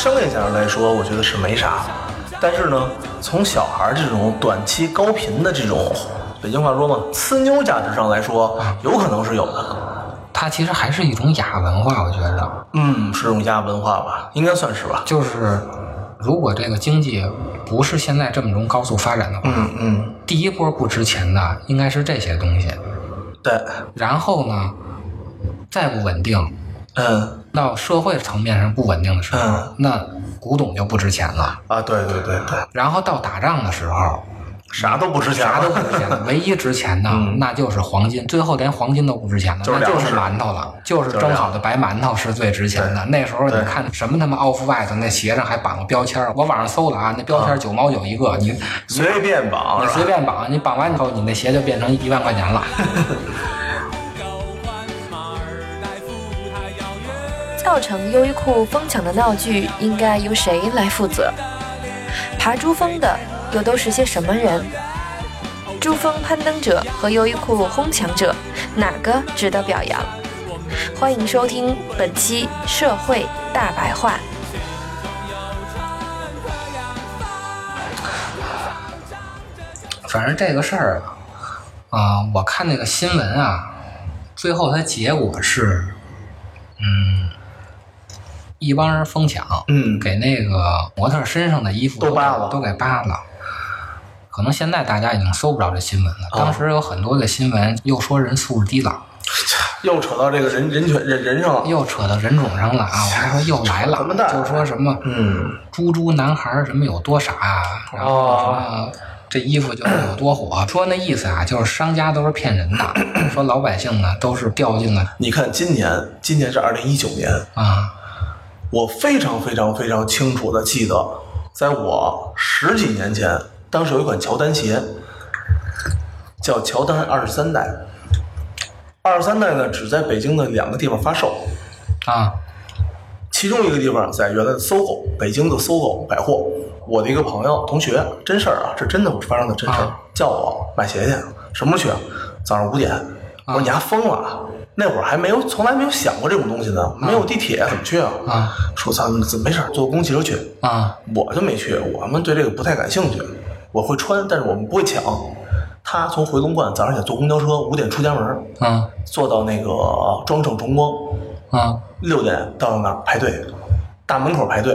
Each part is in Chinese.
商业价值来说，我觉得是没啥。但是呢，从小孩儿这种短期高频的这种，北京话说嘛，呲妞价值上来说，有可能是有的。它其实还是一种亚文化，我觉着，嗯，是种亚文化吧，应该算是吧。就是如果这个经济不是现在这么种高速发展的话，嗯嗯，第一波不值钱的应该是这些东西，对，然后呢，再不稳定，嗯到社会层面上不稳定的时候，嗯那古董就不值钱了。啊，对对对对，然后到打仗的时候，啥都不值钱了，啥都不值钱了，唯一值钱的、嗯那就是黄金，最后连黄金都不值钱了，就是那就是馒头了，就是蒸好的白馒头是最值钱的。那时候你看什么他妈 off white 那鞋上还绑个标签儿，我网上搜了啊，那标签九毛九一个，你随便绑你随便绑，你绑完以后你那鞋就变成一万块钱了。造成优衣库疯抢的闹剧应该由谁来负责？爬珠峰的又都是些什么人？珠峰攀登者和优衣库哄抢者，哪个值得表扬？欢迎收听本期《社会大白话》。反正这个事儿啊，啊、我看那个新闻啊，最后它结果是，嗯，一帮人疯抢，嗯给那个模特身上的衣服都扒了都给扒了。可能现在大家已经搜不着这新闻了。哦当时有很多的新闻又说人素质低了，又扯到这个人人权人人上了。又扯到人种上了啊！我还说又来了扯他妈蛋，就说什么嗯，猪猪男孩什么有多傻，然后什么这衣服就是有多火。说那意思啊，就是商家都是骗人的，说老百姓呢都是掉进了你看今年，今年是二零一九年，啊我非常非常非常清楚的记得，在我十几年前，当时有一款乔丹鞋，叫乔丹二十三代。二十三代呢，只在北京的两个地方发售，啊其中一个地方在原来的搜狗，北京的搜狗百货。我的一个朋友同学，真事儿啊，这真的发生的真事儿啊，叫我买鞋去，什么时候去啊？早上五点。我说你丫疯了？那会儿还没有，从来没有想过这种东西呢，没有地铁怎么去啊？啊说咱们没事儿坐公共汽车去？啊我就没去，我们对这个不太感兴趣。我会穿，但是我们不会抢。他从回龙观早上起来坐公交车，五点出家门，啊坐到那个庄胜崇光，啊六点到那儿排队，大门口排队。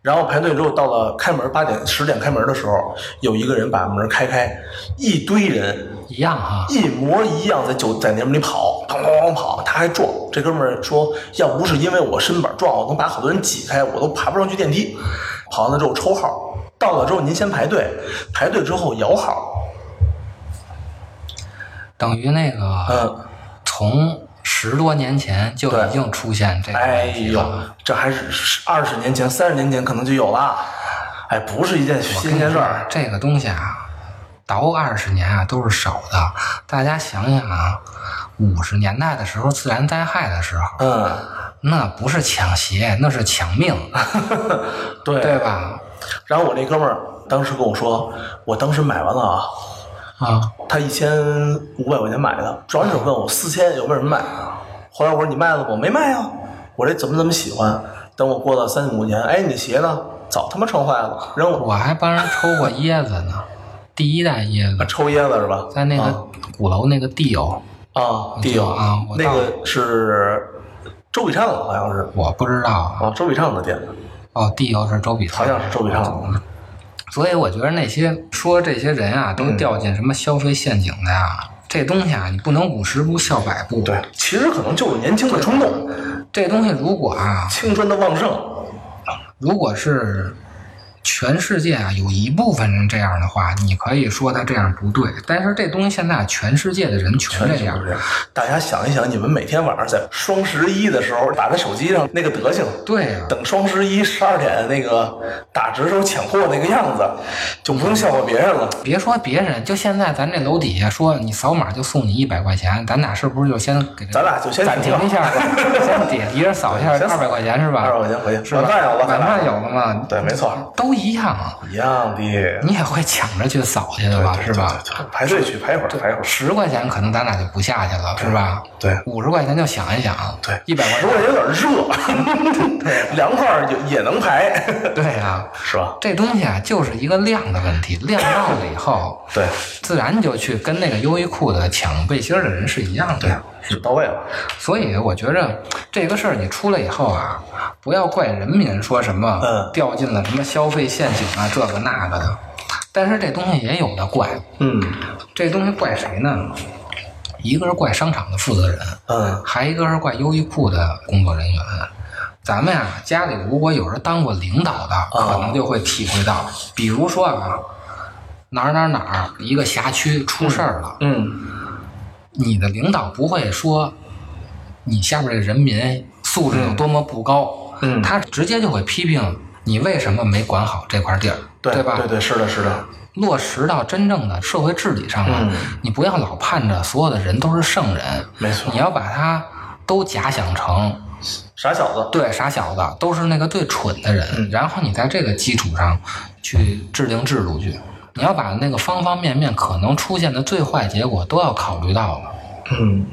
然后排队之后到了开门八点十点开门的时候，有一个人把门开开，一堆人一样哈一模一样在酒在那门里跑，砰砰砰跑，他还撞。这哥们儿说，要不是因为我身板壮，我能把好多人挤开，我都爬不上去电梯。跑完了之后抽号，到了之后您先排队，排队之后摇号，等于那个嗯，从十多年前就已经出现这个哎呦。，这还是二十年前、三十年前可能就有了，哎，不是一件新鲜事儿。这个东西啊，倒二十年啊都是少的。大家想想啊，五十年代的时候，自然灾害的时候，嗯，那不是抢鞋，那是抢命，对对吧？然后我那哥们儿当时跟我说，我当时买完了啊，啊他一千五百块钱买的，转手问我四千有没有人买？后来我说你卖了不？没卖啊。我这怎么怎么喜欢？等我过了三五年，哎，你鞋呢？早他妈穿坏了，扔了。我还帮人抽过椰子呢，第一代椰子，抽椰子是吧？在那个鼓楼那个地友，啊，地友啊我那个是周笔畅的，好像是我不知道啊，啊，周笔畅的店。哦，地友是周笔畅，好像是周笔畅。所以我觉得那些说这些人啊，都掉进什么消费陷阱的呀，这东西啊，你不能五十步笑百步。对，其实可能就是年轻的冲动，这东西如果啊，青春的旺盛。如果是全世界啊有一部分人这样的话，你可以说他这样不对。但是这东西现在全世界的人全这样。大家想一想，你们每天晚上在双十一的时候打在手机上那个德行，对呀、等双十一十二点那个打折时候抢货那个样子，就不用笑话别人了。别说别人，就现在咱这楼底下说你扫码就送你一百块钱，咱俩是不是就先给咱俩就先暂停一下吧？先底下一人扫一下 二百块钱是吧？二百块钱回去？晚饭有了，晚饭有了吗？对，没错，都一样。一样的，你也会抢着去扫去的吧？是吧？排队去排一会儿，排一会儿。十块钱可能咱俩就不下去了，是吧？对，五十块钱就想一想，对，一百块十块钱有点热，对，凉快也也能排，对呀，是吧？这东西啊，就是一个量的问题，量到了以后，对，自然就去跟那个优衣库的抢背心的人是一样的，对，是到位了。所以我觉着这个事儿你出来以后啊，不要怪人民说什么嗯掉进了什么消费陷阱啊，这个那个的。但是这东西也有的怪，嗯这东西怪谁呢？一个是怪商场的负责人，嗯还一个是怪优衣库的工作人员。咱们呀，家里如果有人当过领导的，可能就会体会到，比如说啊，哪儿哪儿哪儿一个辖区出事儿了，嗯，你的领导不会说你下边这人民素质有多么不高，嗯。他直接就会批评你为什么没管好这块地儿，对吧？对对，是的，是的，落实到真正的社会治理上了，嗯。你不要老盼着所有的人都是圣人，没错。你要把他都假想成傻小子，对傻小子，都是那个最蠢的人，嗯。然后你在这个基础上去制定制度去，你要把那个方方面面可能出现的最坏结果都要考虑到了。嗯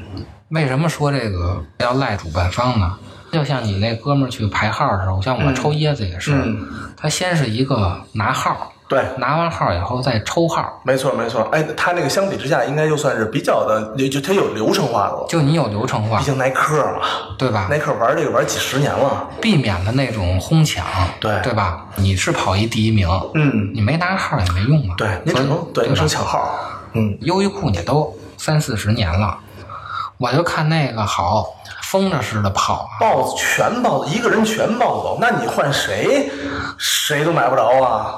为什么说这个要赖主办方呢？就像你那哥们儿去排号的时候，像我抽椰子也是，嗯他先是一个拿号，对，拿完号以后再抽号，没错没错。哎，他那个相比之下，应该就算是比较的，就就他有流程化的了。就你有流程化毕，竟耐克嘛，对吧？耐克玩这个玩几十年了。避免了那种哄抢，对对吧？你是跑一第一名，嗯，你没拿号也没用嘛，对，你只能对只能抢号。嗯，优衣库也都三四十年了，我就看那个好疯着似的跑啊，豹子全豹子，一个人全豹走，那你换谁，谁都买不着啊。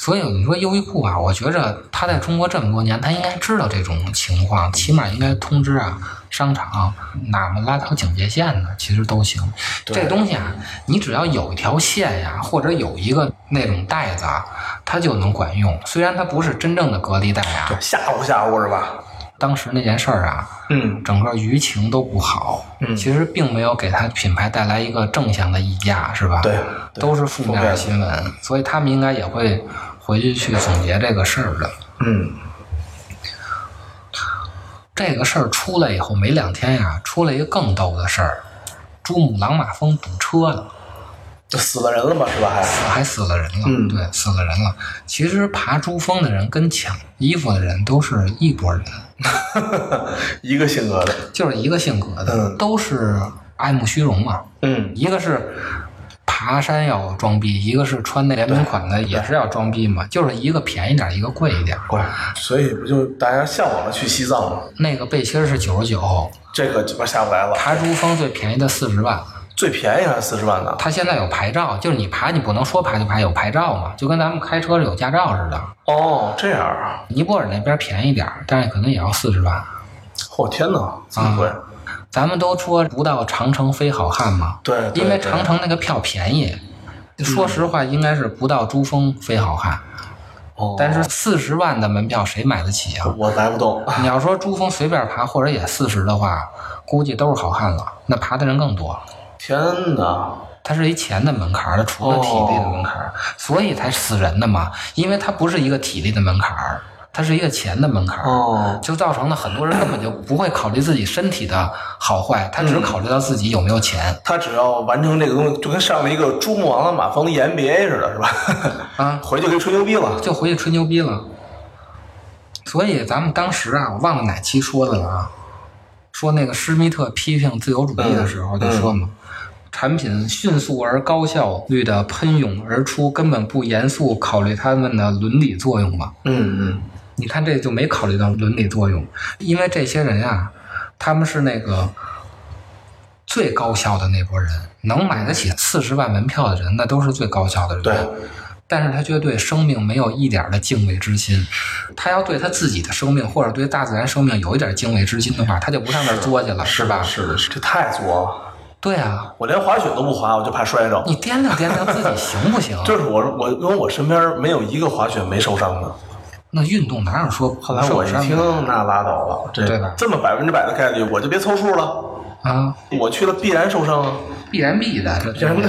所以你说优衣库啊，我觉着他在中国这么多年，他应该知道这种情况，起码应该通知啊商场哪么拉条警戒线呢，其实都行。这东西啊，你只要有一条线呀，或者有一个那种袋子啊，它就能管用。虽然它不是真正的隔离带啊，吓唬吓唬是吧？当时那件事儿啊，嗯整个舆情都不好，嗯其实并没有给他品牌带来一个正向的溢价，是吧？对对都是负面的新闻，所以他们应该也会回去去总结这个事儿的。嗯这个事儿出来以后没两天呀，出来一个更逗的事儿，珠穆朗玛峰堵车了，就死了人了嘛，是吧？还还死了人了。嗯对，死了人了。其实爬珠峰的人跟抢衣服的人都是一拨人，一个性格的。就是一个性格的，嗯都是爱慕虚荣嘛。嗯一个是爬山要装逼，一个是穿那联名款的也是要装逼嘛，就是一个便宜点，一个贵一点。贵，所以不就大家向往着去西藏吗？那个背心是九十九，这个鸡巴下不来了，爬珠峰最便宜的四十万。最便宜还是四十万呢。它现在有牌照，就是你爬你不能说爬就爬，有牌照嘛，就跟咱们开车有驾照似的。哦，这样啊！尼泊尔那边便宜点儿，但是可能也要四十万。我、天哪，这么贵？啊咱们都说不到长城非好汉嘛，对，对因为长城那个票便宜。说实话，应该是不到珠峰非好汉，哦但是四十万的门票谁买得起啊？我来不动。你要说珠峰随便爬，或者也四十的话，估计都是好汉了。那爬的人更多，天哪！它是一钱的门槛儿，它除了体力的门槛儿，所以才死人的嘛。因为它不是一个体力的门槛儿，它是一个钱的门槛儿，哦，就造成了很多人根本就不会考虑自己身体的好坏，他只考虑到自己有没有钱。他只要完成这个东西，就跟上了一个珠穆朗玛峰的 EMBA 似的，是吧？啊回去可以吹牛逼了。就回去吹牛逼了。所以咱们当时啊，我忘了哪期说的了啊，说那个施密特批评自由主义的时候就说嘛，产品迅速而高效率的喷涌而出，根本不严肃考虑他们的伦理作用嘛。嗯嗯你看这就没考虑到伦理作用，因为这些人啊，他们是那个最高效的那波人，能买得起四十万门票的人，那都是最高效的人。对。但是他却对生命没有一点的敬畏之心，他要对他自己的生命或者对大自然生命有一点敬畏之心的话，他就不上那儿作去了，是吧？是的，是这太作了。对啊，我连滑雪都不滑，我就怕摔着。你掂量掂量自己行不行？就是我我因为我身边没有一个滑雪没受伤的。那运动哪有说后来我一听，那拉倒了，这对吧这么百分之百的概率，我就别凑数了。啊？我去了必然受伤啊，必然必的，这必然必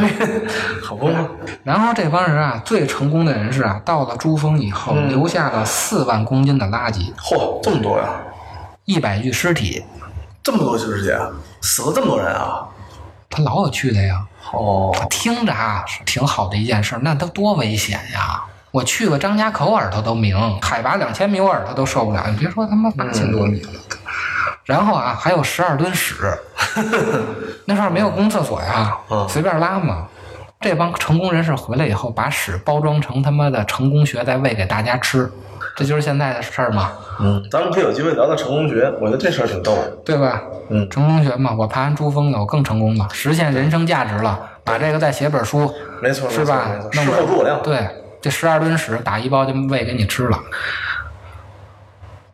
好不吗？然后这帮人啊，最成功的人士啊，到了珠峰以后，嗯留下了四万公斤的垃圾，嚯，这么多呀！一百具尸体，这么多师姐，死了这么多人啊！他老有去的呀。哦，听着啊，是挺好的一件事，那他多危险呀！我去个张家口，耳朵都鸣，海拔两千米，我耳朵都受不了。你别说他妈八千多米了。然后啊，还有十二吨屎，那时候没有公厕所呀，嗯随便拉嘛。这帮成功人士回来以后，把屎包装成他妈的成功学，再喂给大家吃，这就是现在的事儿嘛，嗯，咱们可以有机会聊聊成功学，我觉得这事儿挺逗的。对吧？嗯成功学嘛，我爬完珠峰了，我更成功了，实现人生价值了，把这个再写本书，没错，是吧？事后诸葛亮。对，这十二吨屎打一包就喂给你吃了。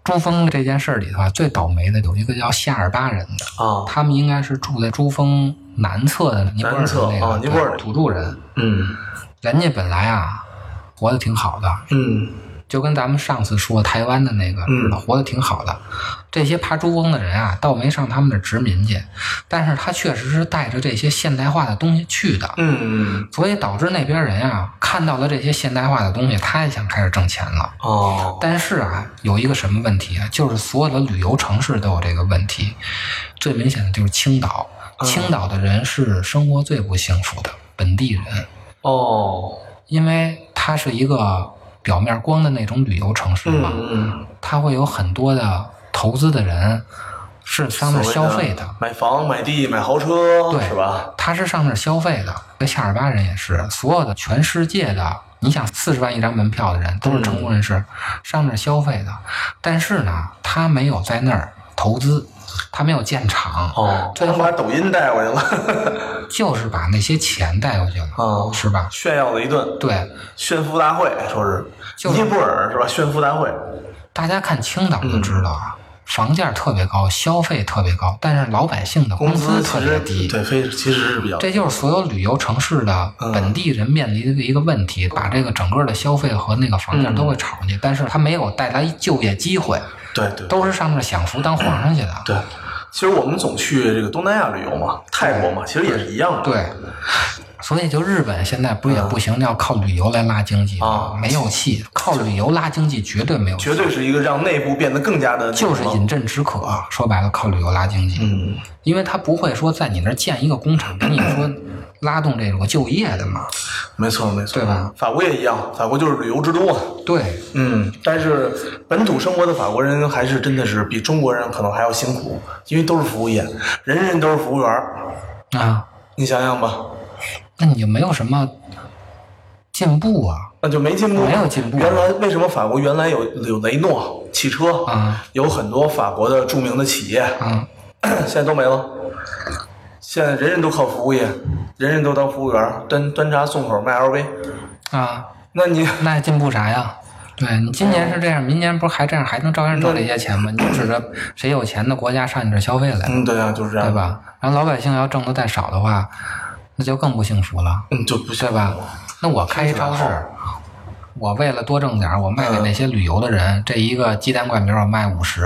珠峰这件事儿里头啊，最倒霉的有一个叫夏尔巴人的，啊，他们应该是住在珠峰南侧的尼泊尔的那个啊尼泊尔土著人，嗯人家本来啊活得挺好的，嗯就跟咱们上次说台湾的那个似的，嗯活得挺好的。这些爬珠峰的人啊，倒没上他们那儿殖民去，但是他确实是带着这些现代化的东西去的，嗯所以导致那边人啊看到了这些现代化的东西，他也想开始挣钱了。哦，但是啊，有一个什么问题啊？就是所有的旅游城市都有这个问题，最明显的就是青岛。青岛的人是生活最不幸福的本地人，哦，因为它是一个表面光的那种旅游城市嘛，它会有很多的投资的人是上那儿消费的，买房、买地、买豪车，对是吧？他是上那儿消费的。那夏尔巴人也是，所有的全世界的，你想四十万一张门票的人都是成功人士，上那儿消费的。但是呢，他没有在那儿投资，他没有建厂，哦，最后他把抖音带过去了，就是把那些钱带过去了，啊，是吧？炫耀了一顿，对，炫富大会，说是。就是。尼泊尔是吧？炫富大会，大家看青岛就知道啊，房价特别高，消费特别高，但是老百姓的工资特别低。对，非其实是比较这就是所有旅游城市的嗯。本地人面临的一个问题，把这个整个的消费和那个房价嗯。都会炒上去，但是它没有带来就业机会，对对都是上面享福当皇上去的。对。其实我们总去这个东南亚旅游嘛，泰国嘛，其实也是一样的。对，所以就日本现在不是也不行，要靠旅游来拉经济吗啊没有戏，靠旅游拉经济绝对没有戏，绝对是一个让内部变得更加的就是饮鸩止渴。说白了，靠旅游拉经济。嗯，因为他不会说在你那儿建一个工厂，给你说拉动这种就业的嘛。没错没错，对吧？法国也一样，法国就是旅游之都啊。对，嗯，但是本土生活的法国人还是真的是比中国人可能还要辛苦，因为都是服务业，人人都是服务员儿。啊，你想想吧，那你就没有什么进步啊。那就没进步，没有进步原来为什么法国原来有有雷诺汽车啊，有很多法国的著名的企业，嗯，现在都没了。现在人人都靠服务业，人人都当服务员，端端茶送口卖 LV。啊，那你 那还进步啥呀？对你今年是这样，明年不是还这样，还能照样挣这些钱吗？你就指着谁有钱的国家上你这消费来了，嗯，对啊，就是这样，对？吧？然后老百姓要挣的再少的话，那就更不幸福了，嗯，就不对吧？那我开一超市，我为了多挣点，我卖给那些旅游的人，这一个鸡蛋灌饼我卖五十，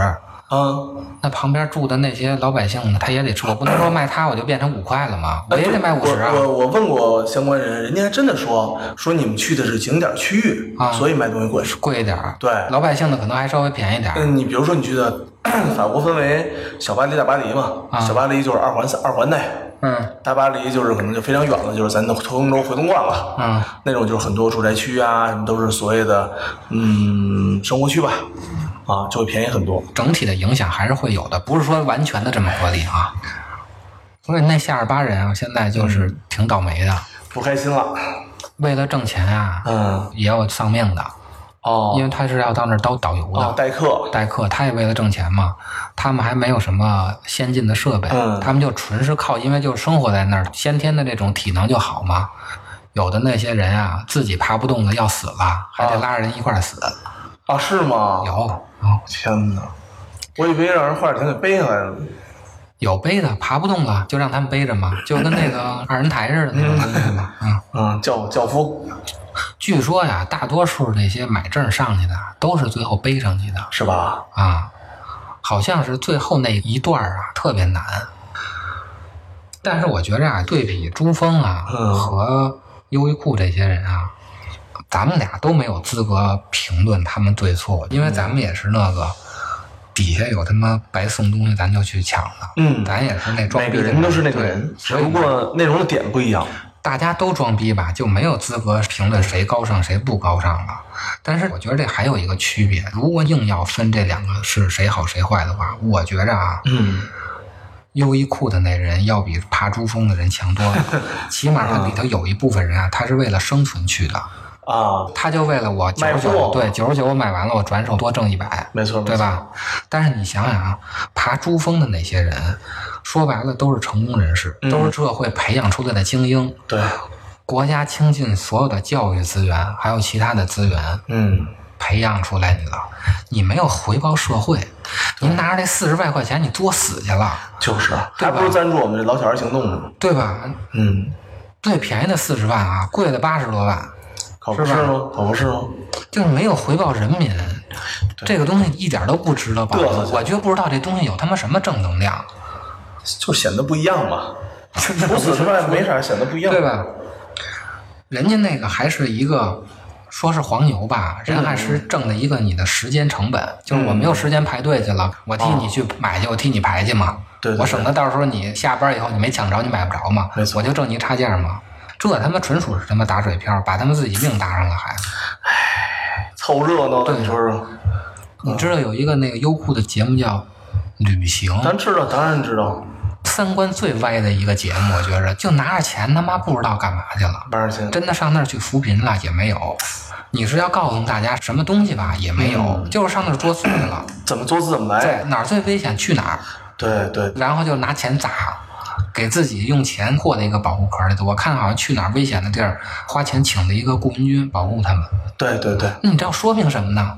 啊，那旁边住的那些老百姓呢，他也得吃，我不能说卖他我就变成五块了嘛，我也得卖五十啊我。我我问过相关人，人家还真的说说你们去的是景点区域，啊所以卖东西贵。贵一点儿，对老百姓的可能还稍微便宜点儿，嗯，你比如说你去的 法国分为小巴黎、大巴黎嘛，啊小巴黎就是二环三二环内，嗯大巴黎就是可能就非常远了，就是咱的通州回龙观了。嗯那种就是很多住宅区啊，什么都是所谓的嗯生活区吧，啊，就会便宜很多。整体的影响还是会有的，不是说完全的这么合理啊。所以那夏尔巴人啊，现在就是挺倒霉的，不开心了。为了挣钱啊，嗯，也有丧命的，哦，因为他是要到那儿当导游的。哦，代课。代课，他也为了挣钱嘛。他们还没有什么先进的设备，嗯他们就纯是靠，因为就生活在那儿，先天的这种体能就好嘛。有的那些人啊，自己爬不动了要死了，还得拉着人一块儿死。啊，是吗？有有天哪！我以为让人花点给背下来了。有背的，爬不动了就让他们背着嘛，就跟那个 二人台似的那种东西嘛。嗯，嗯，教教夫据说呀，大多数那些买证上去的都是最后背上去的是吧？啊，好像是最后那一段啊特别难。但是我觉着啊，对比珠峰啊嗯和优衣库这些人啊，咱们俩都没有资格评论他们对错，因为咱们也是那个底下有他妈白送东西，咱就去抢的。嗯咱也是那装逼的人人都是那个人，只不过内容的点不一样。大家都装逼吧，就没有资格评论谁高尚谁不高尚了。但是我觉得这还有一个区别，如果硬要分这两个是谁好谁坏的话，我觉着啊，嗯，优衣库的那人要比爬珠峰的人强多了。起码他里头有一部分人啊，他是为了生存去的，啊，他就为了我九十九，对九十九我买完了，我转手多挣一百，没错，对吧？但是你想想啊，爬珠峰的那些人，说白了都是成功人士，都是社会培养出来的精英。对，国家倾尽所有的教育资源，还有其他的资源，嗯，培养出来你了，你没有回报社会，您拿着这四十万块钱，你作死去了，就是，还不如赞助我们这老小孩行动呢。对吧？嗯，最便宜的四十万啊，贵的八十多万，可不是吗？可不是吗？就是没有回报人民，这个东西一点都不值得保嘚瑟去我就不知道这东西有他妈什么正能量，就显得不一样嘛。除此之外没啥，显得不一样，对？吧？人家那个还是一个。说是黄牛吧，人还是挣的一个你的时间成本，就是我没有时间排队去了，我替你去买去，我替你排去嘛。对对对我省得到时候你下班以后你没抢着，你买不着嘛没，错我就挣你差价嘛。这他妈纯属是他妈打水漂，把他们自己命搭上了还。唉凑热闹的，对你说说？你知道有一个那个优酷的节目叫《旅行》，咱知道，当然知道，三观最歪的一个节目，我觉着就拿着钱他妈不知道干嘛去了。真的上那儿去扶贫了也没有。你是要告诉大家什么东西吧也没有，嗯就是上那儿作死去了。怎么作死怎么来。对，哪儿最危险去哪儿，对对，然后就拿钱砸，给自己用钱获得一个保护壳里头。我看好像去哪儿危险的地儿，花钱请了一个雇佣军保护他们。对对对，那你这样说明什么呢？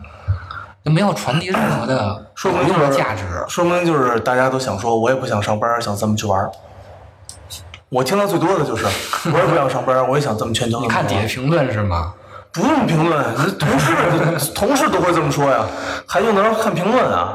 就没有传递任何的说明就是的价值。说明就是大家都想说，我也不想上班，想这么去玩儿。我听到最多的就是，我也不想上班，我也想这么全球。你看底下评论是吗？不用评论，同事同事都会这么说呀，还用得着看评论啊？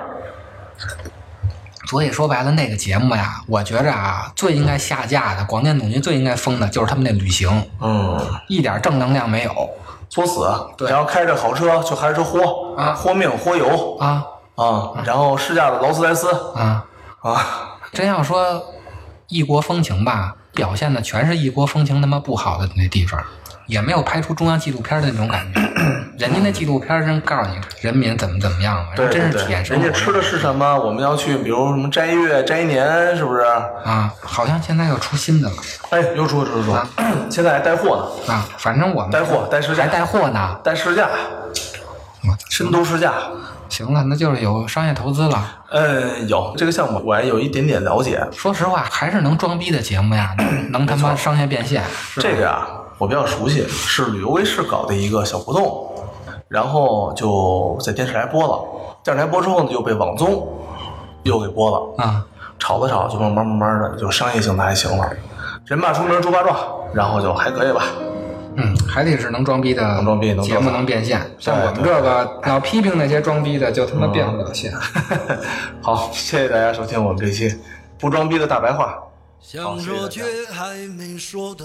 所以说白了，那个节目呀，我觉着啊，最应该下架的，广电总局最应该封的，就是他们那旅行，嗯，一点正能量没有作死，对。然后开着好车就开着豁啊豁命豁油啊。啊，然后试驾的劳斯莱斯啊！啊，真要说异国风情吧，表现的全是异国风情他妈不好的那地方，也没有拍出中央纪录片的那种感觉。人家那纪录片真告诉你人民怎么怎么样嘛，真是体验生活人家吃的是什么？我们要去，比如什么斋月、斋年，是不是？啊，好像现在又出新的了哎，又出又出现在还带货呢，啊，反正我们带货带试驾还带货呢。带试驾，我深度试驾。行了，那就是有商业投资了。嗯，有这个项目，我还有一点点了解。说实话，还是能装逼的节目呀，能能他妈商业变现。这个呀，我比较熟悉，是旅游卫视搞的一个小活动，然后就在电视台播了。电视台播之后呢，又被网综又给播了，啊，炒着炒着就慢慢慢慢的就商业性的还行了。人爸出名猪八壮，然后就还可以吧。嗯，还得是能装逼的能装逼能节目能变现。像我们这个老批评那些装逼的，就他妈变不了现。好，谢谢大家收听我们这期不装逼的大白话。想说却还没说的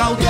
i'll get gaudí.